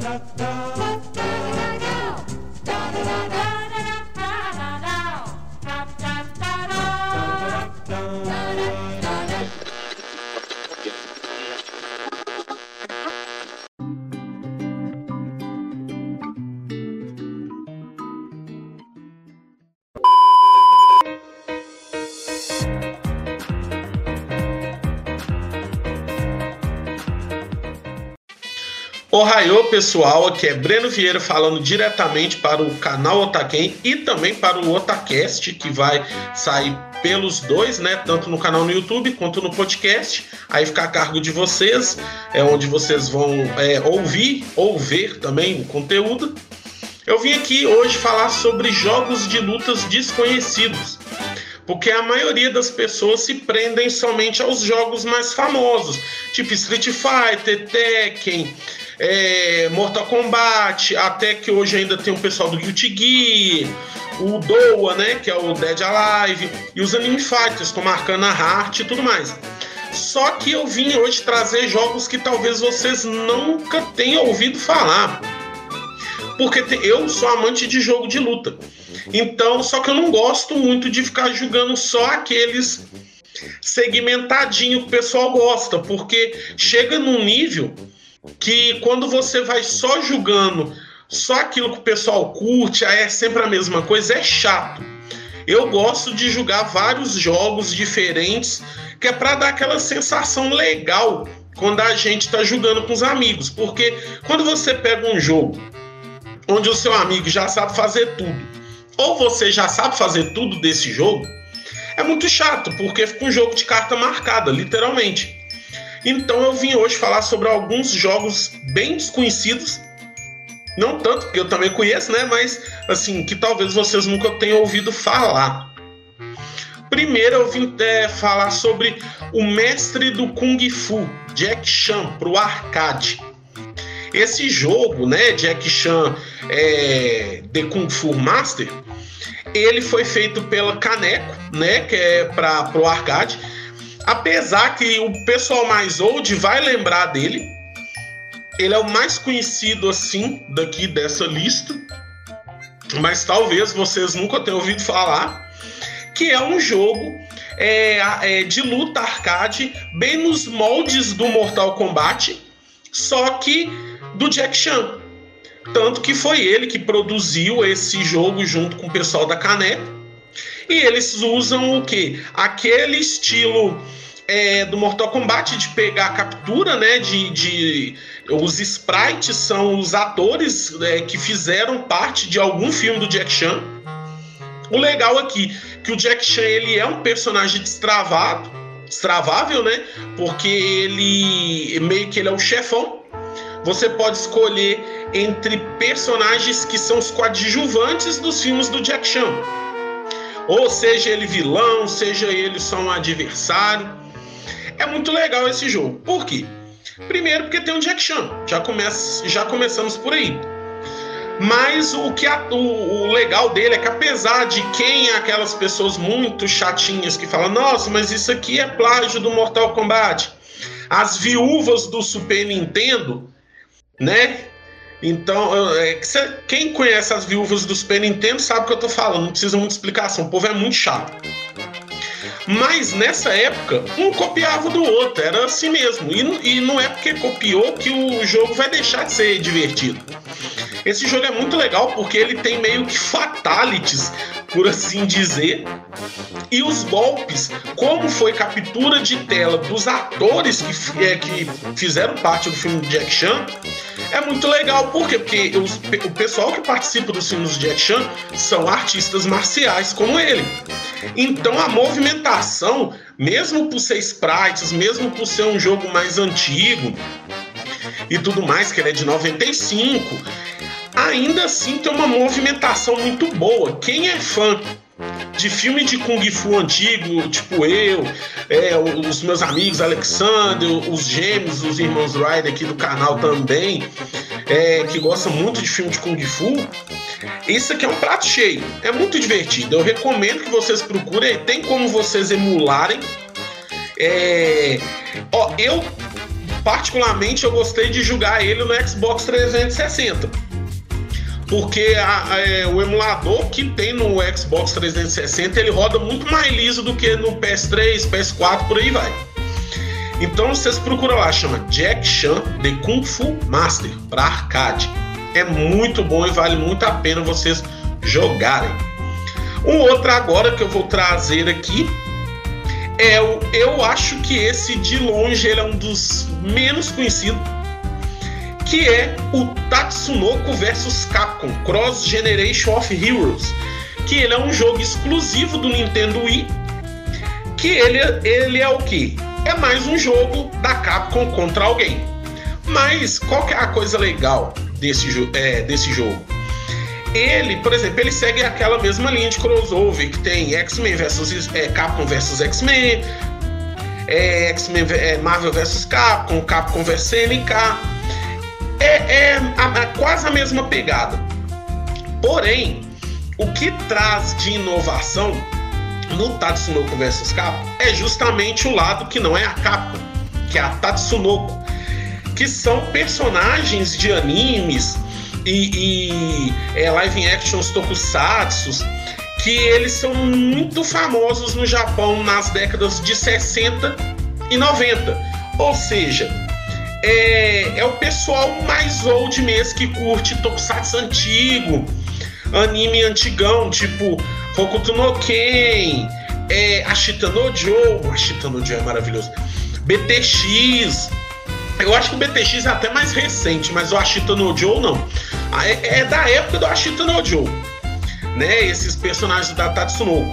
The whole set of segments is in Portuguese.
da, da. Ohio, pessoal, aqui é Breno Vieira falando diretamente para o canal Otaken e também para o Otacast, que vai sair pelos dois, né? Tanto no canal no YouTube quanto no podcast. Aí fica a cargo de vocês, é onde vocês vão é, ouvir ou ver também o conteúdo. Eu vim aqui hoje falar sobre jogos de lutas desconhecidos. Porque a maioria das pessoas se prendem somente aos jogos mais famosos, tipo Street Fighter, Tekken, é, Mortal Kombat, até que hoje ainda tem o pessoal do Guilty Gear, o Doa, né, que é o Dead Alive, e os Anime Fighters, como Arcana Heart e tudo mais. Só que eu vim hoje trazer jogos que talvez vocês nunca tenham ouvido falar. Porque eu sou amante de jogo de luta. Então, só que eu não gosto muito de ficar jogando só aqueles segmentadinho que o pessoal gosta, porque chega num nível que quando você vai só julgando só aquilo que o pessoal curte, é sempre a mesma coisa, é chato. Eu gosto de jogar vários jogos diferentes, que é para dar aquela sensação legal quando a gente está jogando com os amigos, porque quando você pega um jogo onde o seu amigo já sabe fazer tudo, ou você já sabe fazer tudo desse jogo, é muito chato, porque fica um jogo de carta marcada, literalmente. Então eu vim hoje falar sobre alguns jogos bem desconhecidos. Não tanto, que eu também conheço, né? Mas assim, que talvez vocês nunca tenham ouvido falar. Primeiro eu vim é, falar sobre o mestre do Kung Fu, Jack Chan, para o arcade. Esse jogo, né, Jack Chan é, The Kung Fu Master, ele foi feito pela Caneco, né, que é para o arcade Apesar que o pessoal mais old vai lembrar dele. Ele é o mais conhecido assim daqui dessa lista. Mas talvez vocês nunca tenham ouvido falar. Que é um jogo é, é, de luta arcade, bem nos moldes do Mortal Kombat, só que do Jack Chan. Tanto que foi ele que produziu esse jogo junto com o pessoal da Caneco. E eles usam o que? Aquele estilo é, do Mortal Kombat de pegar a captura, né? De, de os sprites são os atores é, que fizeram parte de algum filme do Jack Chan. O legal aqui que o Jack Chan ele é um personagem destravado, destravável, né? Porque ele meio que ele é o chefão. Você pode escolher entre personagens que são os coadjuvantes dos filmes do Jack Chan. Ou seja ele vilão, seja ele só um adversário. É muito legal esse jogo. Por quê? Primeiro porque tem um Jack Chan. Já, começa, já começamos por aí. Mas o que a, o, o, legal dele é que apesar de quem é aquelas pessoas muito chatinhas que falam, nossa, mas isso aqui é plágio do Mortal Kombat. As viúvas do Super Nintendo, né? Então, é, quem conhece as viúvas do Super Nintendo sabe o que eu tô falando, não precisa muita explicação. O povo é muito chato. Mas nessa época, um copiava do outro, era assim mesmo. E, e não é porque copiou que o jogo vai deixar de ser divertido. Esse jogo é muito legal porque ele tem meio que fatalities, por assim dizer. E os golpes, como foi captura de tela dos atores que, é, que fizeram parte do filme Jack Chan, é muito legal. Por quê? Porque os, o pessoal que participa dos filmes de Jack Chan são artistas marciais como ele. Então a movimentação, mesmo por ser sprites, mesmo por ser um jogo mais antigo e tudo mais, que ele é de 95, ainda assim tem uma movimentação muito boa. Quem é fã de filme de Kung Fu antigo, tipo eu, é, os meus amigos Alexander, os gêmeos, os irmãos Ryder aqui do canal também, é, que gostam muito de filme de Kung Fu, isso aqui é um prato cheio. É muito divertido. Eu recomendo que vocês procurem. Tem como vocês emularem. É... Ó, eu particularmente eu gostei de jogar ele no Xbox 360. Porque a, a, é, o emulador que tem no Xbox 360 ele roda muito mais liso do que no PS3, PS4, por aí vai. Então vocês procuram lá, chama Jack Chan The Kung Fu Master para arcade. É muito bom e vale muito a pena vocês jogarem. Um outro agora que eu vou trazer aqui é o. Eu acho que esse de longe ele é um dos menos conhecidos, que é o Tatsunoko vs Capcom Cross Generation of Heroes, que ele é um jogo exclusivo do Nintendo Wii, que ele, ele é o que? É mais um jogo da Capcom contra alguém. Mas qual que é a coisa legal desse, é, desse jogo? ele, por exemplo, ele segue aquela mesma linha de crossover que tem X-Men versus é, Capcom versus X-Men, é, X-Men é, Marvel versus Capcom, Capcom versus NK. É, é a, a, quase a mesma pegada. Porém, o que traz de inovação no Tatsunoko versus Capcom é justamente o lado que não é a Capcom, que é a Tatsunoko, que são personagens de animes e, e é, live actions tokusatsu que eles são muito famosos no Japão nas décadas de 60 e 90. Ou seja, é, é o pessoal mais old mesmo que curte tokusatsu antigo, anime antigão, tipo Hokuto no Ken, é, Ashita no Joe, Ashita no Joe é maravilhoso, BTX, eu acho que o BTX é até mais recente, mas o Ashita no Joe não. Ah, é, é da época do Ashita no Joe, né? Esses personagens da Tatsunoko.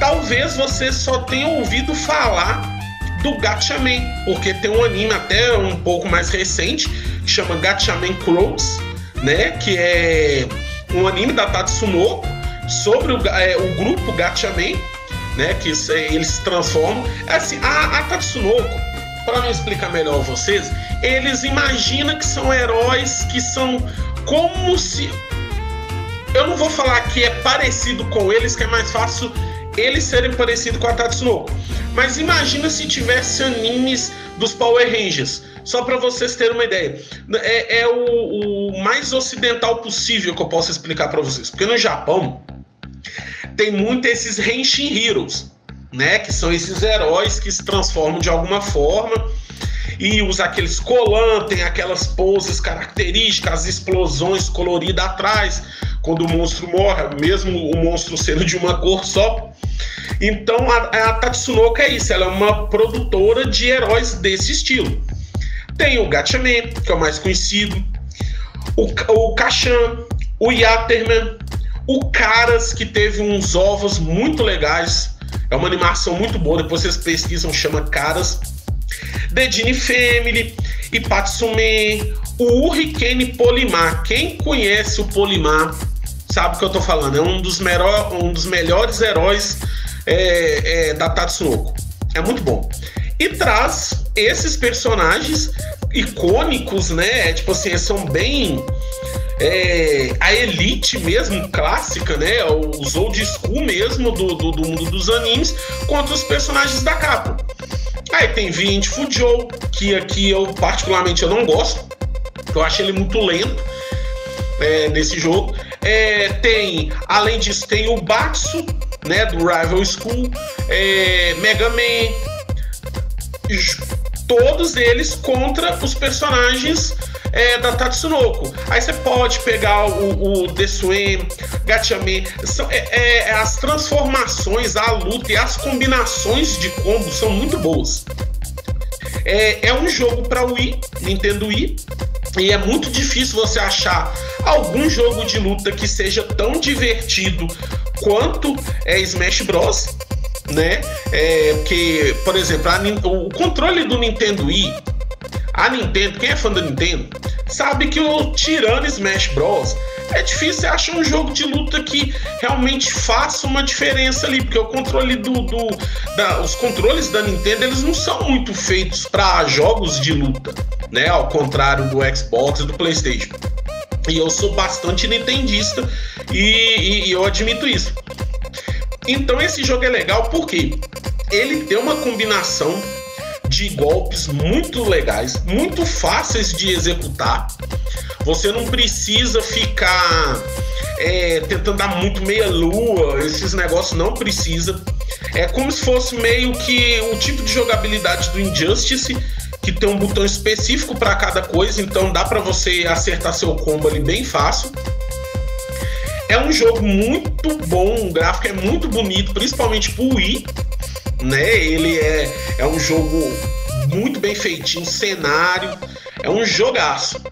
Talvez você só tenha ouvido falar do Gatchaman, porque tem um anime até um pouco mais recente que chama Gatchaman Crows, né? Que é um anime da Tatsunoko sobre o, é, o grupo Gatchaman, né? Que eles se transformam. É assim, a, a Tatsunoko para me explicar melhor a vocês, eles imaginam que são heróis que são como se. Eu não vou falar que é parecido com eles, que é mais fácil eles serem parecidos com a Tatsunoko. Mas imagina se tivesse animes dos Power Rangers. Só para vocês terem uma ideia. É, é o, o, mais ocidental possível que eu posso explicar para vocês. Porque no Japão tem muito esses Henshin Heroes né? Que são esses heróis que se transformam de alguma forma e usa aqueles colantes, tem aquelas poses características, as explosões coloridas atrás, quando o monstro morre, mesmo o monstro sendo de uma cor só. Então a, a Tatsunoko é isso, ela é uma produtora de heróis desse estilo. Tem o Gatchaman, que é o mais conhecido, o, o Kashan, o Yaterman, o Caras, que teve uns ovos muito legais, é uma animação muito boa, depois vocês pesquisam, chama Caras. The Dini Family, Ipatsume, o Hurricane Polimar. Quem conhece o Polimar sabe o que eu tô falando. É um dos, melhor, um dos melhores heróis é, é, da Tatsunoko. É muito bom. E traz esses personagens icônicos, né? É, tipo assim, são bem é, a elite mesmo, clássica, né? Os old school mesmo do, do, do mundo dos animes, contra os personagens da capa. Aí tem Vient Fujou, que aqui eu particularmente eu não gosto, eu acho ele muito lento é, nesse jogo. É, tem, além disso, tem o Batsu, né, do Rival School, é, Mega Man, todos eles contra os personagens é, da Tatsunoko. Aí você pode pegar o, o Desuen. São, é, é, as transformações, a luta e as combinações de combos são muito boas. É, é um jogo para Wii, Nintendo Wii, e é muito difícil você achar algum jogo de luta que seja tão divertido quanto é Smash Bros. Né? É, que, por exemplo, a, o controle do Nintendo Wii a Nintendo, quem é fã da Nintendo, sabe que o tirando Smash Bros. É difícil achar um jogo de luta que realmente faça uma diferença ali, porque o controle do, do da, os controles da Nintendo eles não são muito feitos para jogos de luta, né? Ao contrário do Xbox e do PlayStation. E eu sou bastante nintendista e, e, e eu admito isso. Então esse jogo é legal porque ele tem uma combinação de golpes muito legais, muito fáceis de executar. Você não precisa ficar é, tentando dar muito meia-lua, esses negócios não precisa. É como se fosse meio que o tipo de jogabilidade do Injustice, que tem um botão específico para cada coisa, então dá para você acertar seu combo ali bem fácil. É um jogo muito bom, o gráfico é muito bonito, principalmente pro Wii, né? Ele é, é um jogo muito bem feitinho, cenário, é um jogaço.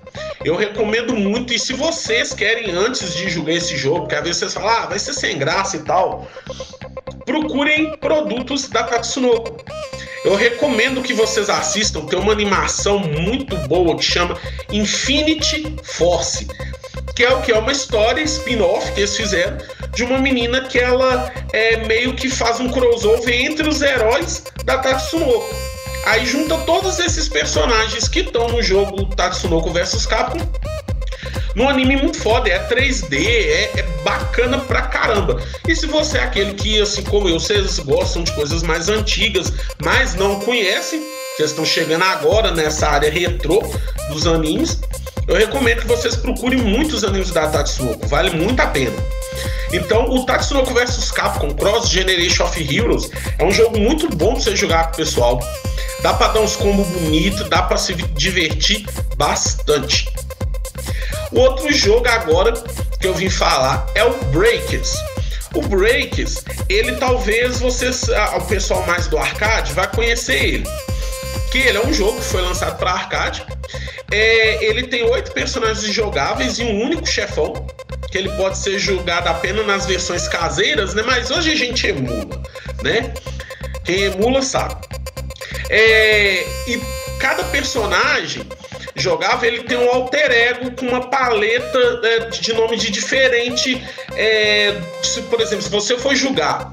Eu recomendo muito, e se vocês querem, antes de jogar esse jogo, que às vezes vocês falam, ah, vai ser sem graça e tal, procurem produtos da Tatsunoko. Eu recomendo que vocês assistam, tem uma animação muito boa que chama Infinity Force, que é o que é uma história spin-off que eles fizeram de uma menina que ela é meio que faz um crossover entre os heróis da Tatsunoko. Aí junta todos esses personagens que estão no jogo Tatsunoko vs Capcom num anime muito foda, é 3D, é, é, bacana pra caramba. E se você é aquele que, assim como eu, vocês gostam de coisas mais antigas, mas não conhecem, vocês estão chegando agora nessa área retrô dos animes, eu recomendo que vocês procurem muitos animes da Tatsunoko, vale muito a pena. Então, o Tatsunoko vs Capcom Cross Generation of Heroes é um jogo muito bom pra você jogar com o pessoal. Dá para dar uns combos bonitos, dá para se divertir bastante. O outro jogo agora que eu vim falar é o Breakers. O Breakers, ele talvez vocês, o pessoal mais do arcade, vai conhecer ele. Que ele é um jogo que foi lançado para arcade. É, ele tem oito personagens jogáveis e um único chefão, que ele pode ser jogado apenas nas versões caseiras, né? Mas hoje a gente emula, né? Quem emula sabe. É, e cada personagem jogava, ele tem um alter ego com uma paleta é, de nome de diferente. É, se, por exemplo, se você for jogar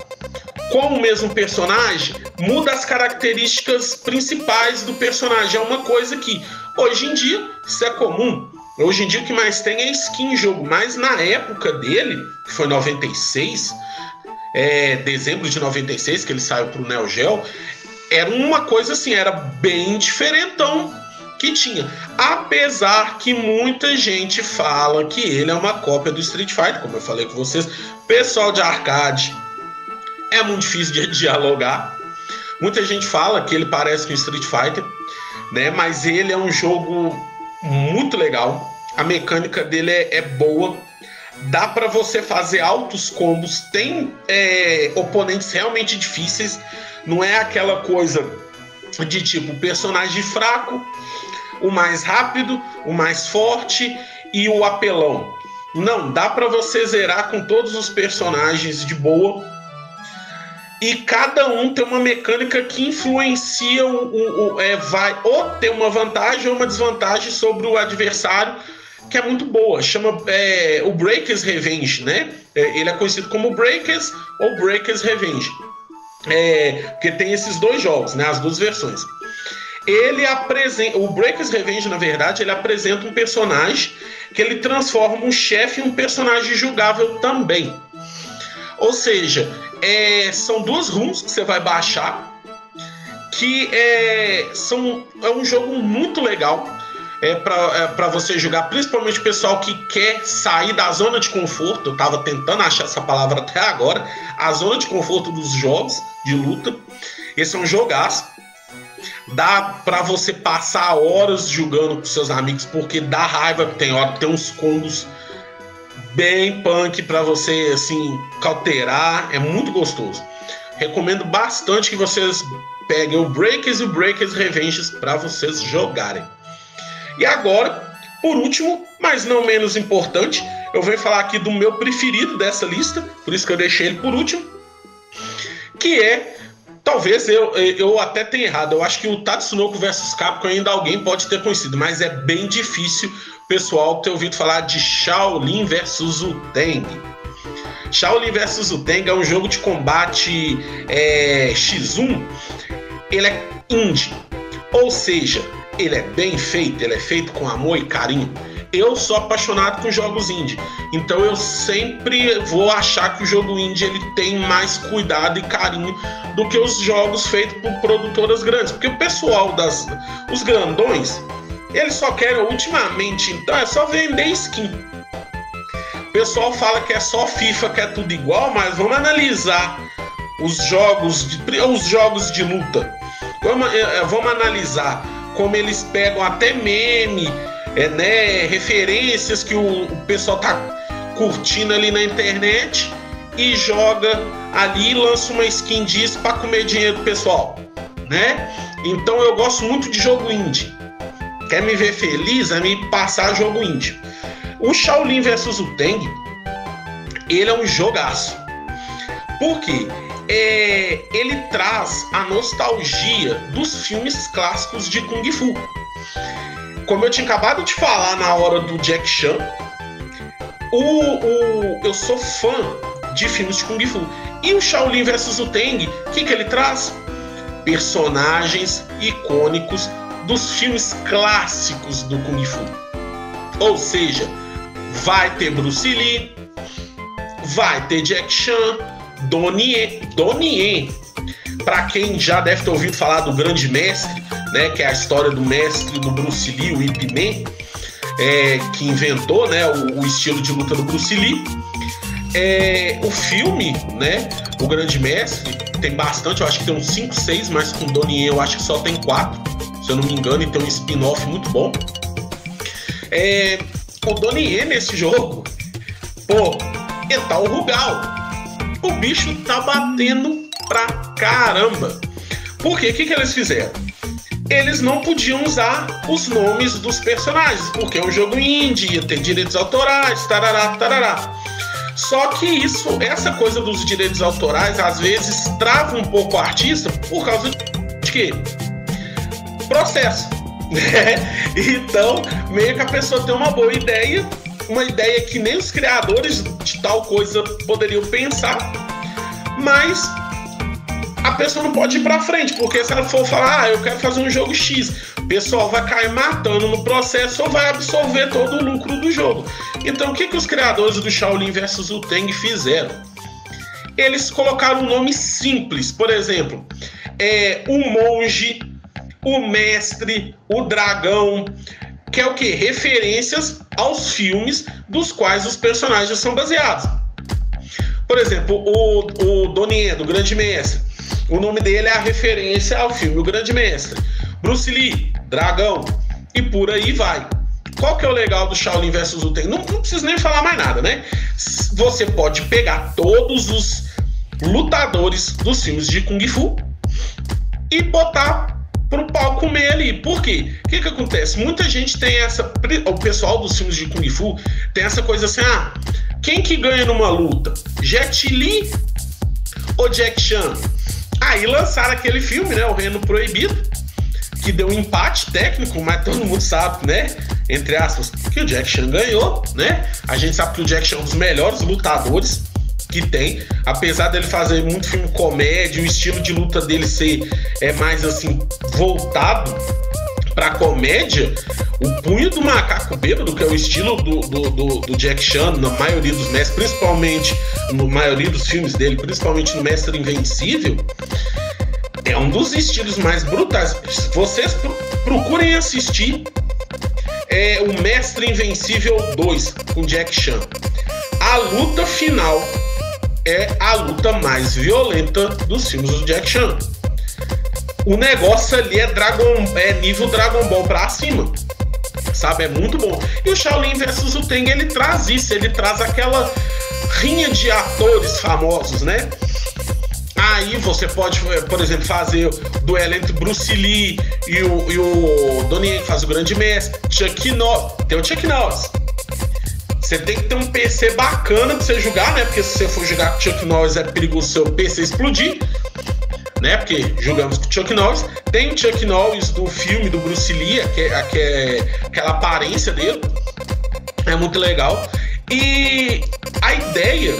com o mesmo personagem, muda as características principais do personagem. É uma coisa que hoje em dia isso é comum. Hoje em dia o que mais tem é skin em jogo, mas na época dele, que foi 96, é, dezembro de 96, que ele saiu pro Neo Geo, era uma coisa assim, era bem diferentão que tinha. Apesar que muita gente fala que ele é uma cópia do Street Fighter, como eu falei com vocês, pessoal de arcade é muito difícil de dialogar. Muita gente fala que ele parece com Street Fighter, né? Mas ele é um jogo muito legal. A mecânica dele é, é boa. Dá para você fazer altos combos. Tem é, oponentes realmente difíceis. Não é aquela coisa de tipo personagem fraco, o mais rápido, o mais forte e o apelão. Não, dá para você zerar com todos os personagens de boa. E cada um tem uma mecânica que influencia o, o, o é, vai ou ter uma vantagem ou uma desvantagem sobre o adversário, que é muito boa. Chama é, o Breakers Revenge, né? É, ele é conhecido como Breakers ou Breakers Revenge. É, porque tem esses dois jogos, né? As duas versões. Ele apresenta. O Breakers Revenge, na verdade, ele apresenta um personagem que ele transforma um chefe em um personagem jogável também. Ou seja, é, são duas runs que você vai baixar. Que é, são, é um jogo muito legal é para é você jogar, principalmente o pessoal que quer sair da zona de conforto. Eu tava tentando achar essa palavra até agora. A zona de conforto dos jogos de luta. Esse é um jogaço. Dá para você passar horas jogando com seus amigos, porque dá raiva, tem hora tem uns combos bem punk para você assim cauterar, é muito gostoso. Recomendo bastante que vocês peguem o Breakers e o Breakers Revenges para vocês jogarem. E agora, por último, mas não menos importante, eu venho falar aqui do meu preferido dessa lista, por isso que eu deixei ele por último, que é Talvez eu, eu até tenha errado. Eu acho que o Tatsunoko vs Capcom ainda alguém pode ter conhecido, mas é bem difícil pessoal ter ouvido falar de Shaolin vs Uteng. Shaolin vs Uteng é um jogo de combate é, X1. Ele é indie, ou seja, ele é bem feito, ele é feito com amor e carinho. eu sou apaixonado com jogos indie. Então eu sempre vou achar que o jogo indie ele tem mais cuidado e carinho do que os jogos feitos por produtoras grandes. Porque o pessoal das. Os grandões, eles só querem ultimamente, então é só vender skin. O pessoal fala que é só FIFA, que é tudo igual, mas vamos analisar os jogos de, os jogos de luta. Vamos, é, é, vamos analisar como eles pegam até meme, é, né, referências que o, o pessoal tá curtindo ali na internet e joga ali e lança uma skin disso para comer dinheiro pessoal, né? Então eu gosto muito de jogo indie. Quer me ver feliz? É me passar jogo indie. O Shaolin vs o Teng, ele é um jogaço. Por quê? É, ele traz a nostalgia dos filmes clássicos de Kung Fu. Como eu tinha acabado de falar na hora do Jack Chan, o, o, eu sou fã de filmes de Kung Fu. E o Shaolin vs o Teng, o que, que ele traz? Personagens icônicos dos filmes clássicos do Kung Fu. Ou seja, vai ter Bruce Lee, vai ter Jack Chan, Donnie, Donnie. Para quem já deve ter ouvido falar do Grande Mestre, né, que é a história do mestre do Bruce Lee, o Ip Man, é, que inventou né, o, o, estilo de luta do Bruce Lee. É, o filme, né, o Grande Mestre, tem bastante, eu acho que tem uns 5, 6, mas com Donnie eu acho que só tem 4 se eu não me engano, e tem um spin-off muito bom. É, o Donnie nesse jogo, pô, tá o Rugal. O bicho tá batendo pra caramba. Por quê? O que, que eles fizeram? Eles não podiam usar os nomes dos personagens, porque é um jogo indie, ia ter direitos autorais, tarará, tarará. Só que isso, essa coisa dos direitos autorais, às vezes trava um pouco o artista por causa de quê? Processo. Né? Então, meio que a pessoa tem uma boa ideia, uma ideia que nem os criadores de tal coisa poderiam pensar, mas a pessoa não pode ir para frente, porque se ela for falar, ah, eu quero fazer um jogo X, o pessoal vai cair matando no processo ou vai absorver todo o lucro do jogo. Então, o que, que os criadores do Shaolin versus o Teng fizeram? Eles colocaram um nome simples, por exemplo, é, o monge o mestre, o dragão, que é o que? Referências aos filmes dos quais os personagens são baseados. Por exemplo, o, o Donnie, do Grande Mestre. O nome dele é a referência ao filme O Grande Mestre. Bruce Lee, Dragão, e por aí vai. Qual que é o legal do Shaolin vs Uten? Não, não preciso nem falar mais nada, né? Você pode pegar todos os lutadores dos filmes de Kung Fu e botar pro pau comer ali. Por quê? O que que acontece? Muita gente tem essa. O pessoal dos filmes de Kung Fu tem essa coisa assim: ah, quem que ganha numa luta? Jet Li ou Jack Chan? Aí lançaram aquele filme, né? O Reino Proibido, que deu um empate técnico, mas todo mundo sabe, né? Entre aspas, que o Jack Chan ganhou, né? A gente sabe que o Jack Chan é um dos melhores lutadores que tem, apesar dele fazer muito filme comédia, o estilo de luta dele ser é mais assim voltado para comédia, o punho do macaco bêbado, que é o estilo do, do, do, do, Jack Chan na maioria dos mestres, principalmente no maioria dos filmes dele, principalmente no Mestre Invencível, é um dos estilos mais brutais. Vocês procurem assistir é, o Mestre Invencível 2 com Jack Chan. A luta final é a luta mais violenta dos filmes do Jack Chan. O negócio ali é Dragon, é nível Dragon Ball pra cima. Sabe, é muito bom. E o Shaolin versus o Teng, ele traz isso, ele traz aquela rinha de atores famosos, né? Aí você pode, por exemplo, fazer o duelo entre Bruce Lee e o, e o Donnie que faz o grande mestre, Chuck Norris. Tem o Chuck Norris. Você tem que ter um PC bacana pra você jogar, né? Porque se você for jogar com Chuck Norris é perigoso seu PC explodir. Né? Porque jogamos com Chuck Norris. Tem Chuck Norris do filme do Bruce Lee, que que é aquela aparência dele. É muito legal. E a ideia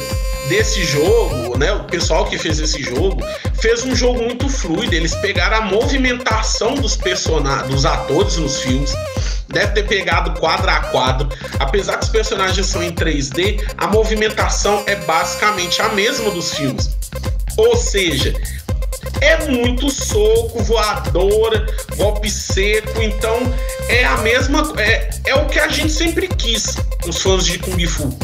desse jogo, né? O pessoal que fez esse jogo fez um jogo muito fluido. Eles pegaram a movimentação dos personagens, dos atores nos filmes deve ter pegado quadro a quadro. Apesar que os personagens são em 3D, a movimentação é basicamente a mesma dos filmes. Ou seja, é muito soco, voadora, golpe seco, então é a mesma é, é o que a gente sempre quis, os fãs de Kung Fu,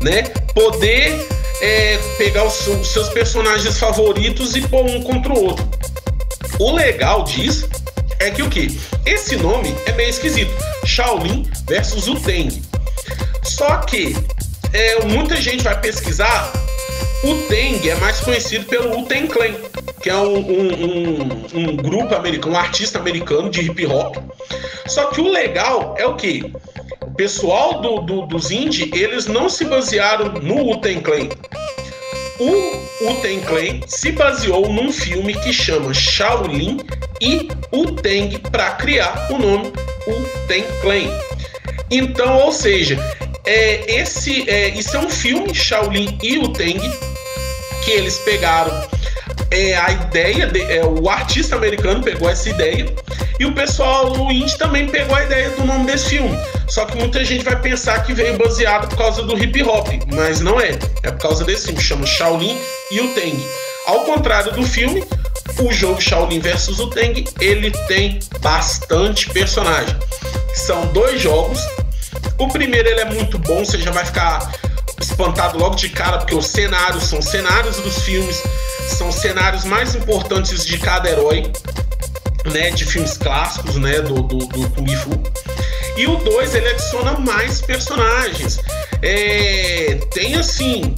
né? Poder é, pegar os, os seus personagens favoritos e pôr um contra o outro. O legal disso é que o que? Esse nome é meio esquisito. Shaolin versus Uteng. Só que é, muita gente vai pesquisar. O Teng é mais conhecido pelo Uten Clan, que é um, um, um, um, grupo americano, um artista americano de hip hop. Só que o legal é o que? O pessoal do, do, dos indie, eles não se basearam no Uten Clan. O Uten Clan se baseou num filme que chama Shaolin e Uten para criar o nome Uten Clan. Então, ou seja, é, esse, é, isso é um filme, Shaolin e Uten, que eles pegaram é, a ideia, de, é, o artista americano pegou essa ideia e o pessoal o indie também pegou a ideia do nome desse filme. Só que muita gente vai pensar que veio baseado por causa do hip hop, mas não é. É por causa desse filme, chama Shaolin e o Teng. Ao contrário do filme, o jogo Shaolin vs o Teng, ele tem bastante personagem. São dois jogos. O primeiro ele é muito bom, você já vai ficar espantado logo de cara, porque os cenários são cenários dos filmes, são cenários mais importantes de cada herói, né, de filmes clássicos, né, do, do, do Kung Fu. E o 2 ele adiciona mais personagens. É, tem assim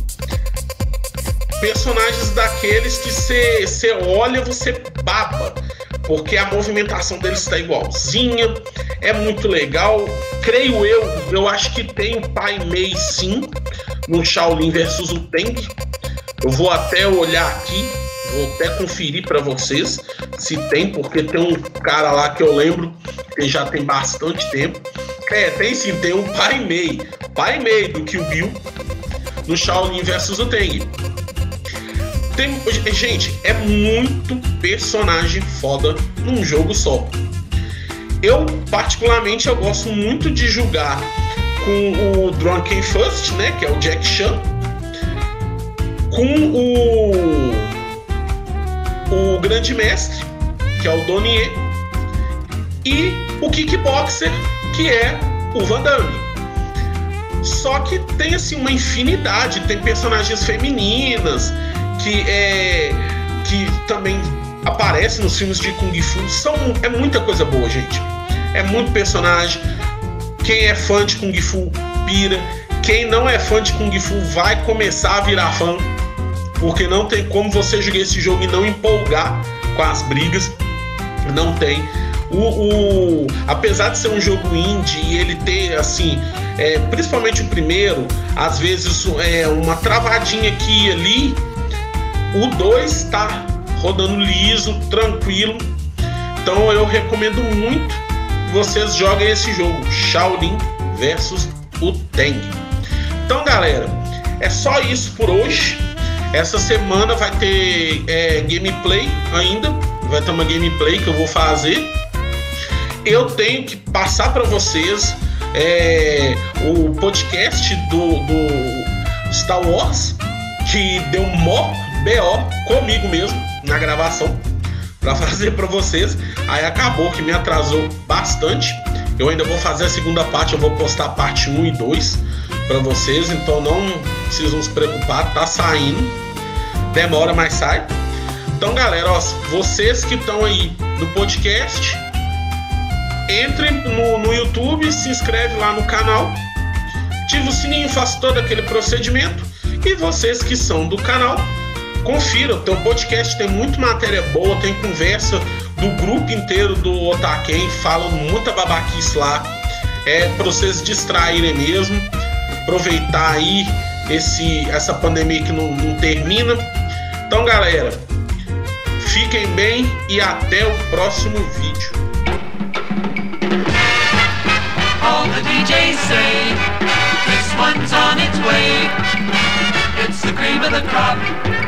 personagens daqueles que você olha, você baba, porque a movimentação deles está igualzinha, é muito legal. Creio eu, eu acho que tem o Pai Mei sim, no Shaolin versus o Teng. Eu vou até olhar aqui, vou até conferir para vocês se tem, porque tem um cara lá que eu lembro que já tem bastante tempo. É, tem sim, tem um Pai Mei, Pai Mei do Kill Bill no Shaolin versus o Teng. Tem, gente, é muito personagem foda num jogo só. Eu, particularmente, eu gosto muito de jogar com o Drunken First, né, que é o Jack Chan, com o o Grande Mestre, que é o Donier, e o Kickboxer, que é o Van Damme. Só que tem assim uma infinidade, tem personagens femininas, que é que também aparece nos filmes de Kung Fu. São, é muita coisa boa, gente. É muito personagem. Quem é fã de Kung Fu pira. Quem não é fã de Kung Fu vai começar a virar fã. Porque não tem como você jogar esse jogo e não empolgar com as brigas. Não tem. O, o, apesar de ser um jogo indie e ele ter assim, é, principalmente o primeiro, às vezes é uma travadinha aqui e ali, o 2 está rodando liso, tranquilo. Então eu recomendo muito que vocês joguem esse jogo, Shaolin versus o Teng. Então, galera, é só isso por hoje. Essa semana vai ter é, gameplay ainda. Vai ter uma gameplay que eu vou fazer. Eu tenho que passar para vocês é, o podcast do, do Star Wars, que deu mó BO comigo mesmo na gravação para fazer para vocês. Aí acabou que me atrasou bastante. Eu ainda vou fazer a segunda parte, eu vou postar a parte 1 e 2 para vocês, então não precisam se preocupar, tá saindo. Demora, mas sai. Então, galera, ó, vocês que estão aí no podcast, entrem no, no YouTube, se inscreve lá no canal, ativa o sininho, faça todo aquele procedimento. E vocês que são do canal, confira, o teu podcast tem muito matéria boa, tem conversa do grupo inteiro do Otaken, falam muita babaquice lá. É para vocês distraírem mesmo, aproveitar aí esse, essa pandemia que não, não termina. Então, galera, fiquem bem e até o próximo vídeo. All the DJs say this one's on its way. It's the cream of the crop.